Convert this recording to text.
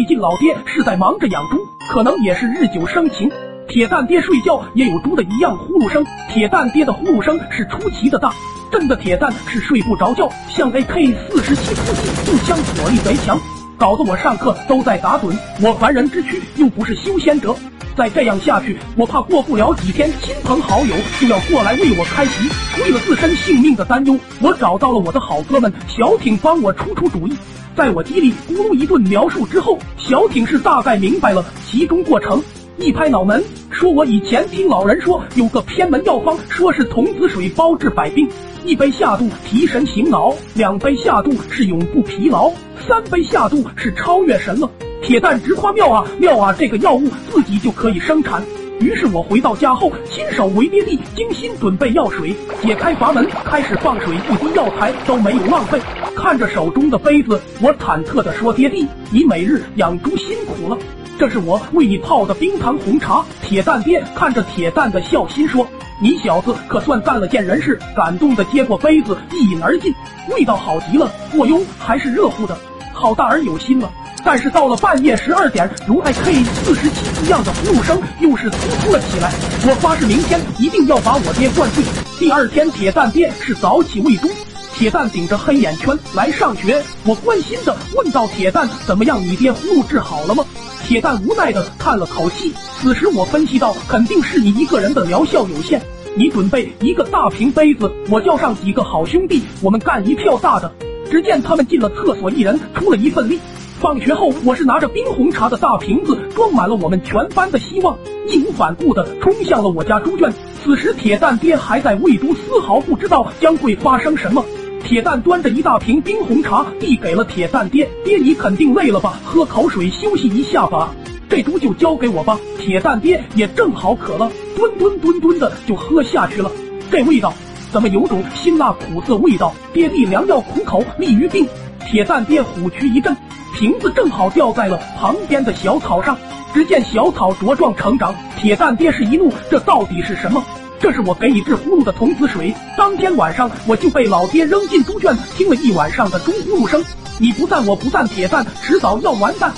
毕竟老爹是在忙着养猪，可能也是日久生情。铁蛋爹睡觉也有猪的一样呼噜声，铁蛋爹的呼噜声是出奇的大，震的铁蛋是睡不着觉，像 AK 四十七自己步枪火力贼强，搞得我上课都在打盹。我凡人之躯又不是修仙者，再这样下去，我怕过不了几天，亲朋好友就要过来为我开席。为了自身性命的担忧，我找到了我的好哥们小挺帮我出出主意。在我叽里咕噜一顿描述之后，小挺是大概明白了其中过程，一拍脑门。说我以前听老人说有个偏门药方，说是童子水包治百病，一杯下肚提神醒脑，两杯下肚是永不疲劳，三杯下肚是超越神了。铁蛋直夸妙啊妙啊，这个药物自己就可以生产。于是我回到家后，亲手为爹地精心准备药水，解开阀门开始放水，一滴药材都没有浪费。看着手中的杯子，我忐忑地说：“爹地，你每日养猪辛苦了。”这是我为你泡的冰糖红茶。铁蛋爹看着铁蛋的孝心说：“你小子可算干了件人事。”感动的接过杯子一饮而尽，味道好极了。我哟，还是热乎的，好大儿有心了。但是到了半夜十二点，如 AK 四十七一样的呼噜声又是突突了起来。我发誓明天一定要把我爹灌醉。第二天，铁蛋爹是早起喂猪。铁蛋顶着黑眼圈来上学，我关心的问道：“铁蛋怎么样？你爹呼噜治好了吗？”铁蛋无奈的叹了口气。此时我分析到，肯定是你一个人的疗效有限。你准备一个大瓶杯子，我叫上几个好兄弟，我们干一票大的。只见他们进了厕所，一人出了一份力。放学后，我是拿着冰红茶的大瓶子，装满了我们全班的希望，义无反顾的冲向了我家猪圈。此时铁蛋爹还在喂猪，丝毫不知道将会发生什么。铁蛋端着一大瓶冰红茶递给了铁蛋爹，爹你肯定累了吧？喝口水休息一下吧。这猪就交给我吧。铁蛋爹也正好渴了，吨吨吨吨的就喝下去了。这味道怎么有种辛辣苦涩味道？爹地良药苦口利于病。铁蛋爹虎躯一震，瓶子正好掉在了旁边的小草上。只见小草茁壮成长，铁蛋爹是一怒，这到底是什么？这是我给你治呼噜的童子水。当天晚上我就被老爹扔进猪圈，听了一晚上的猪呼噜声。你不赞我不赞，铁蛋迟早要完蛋。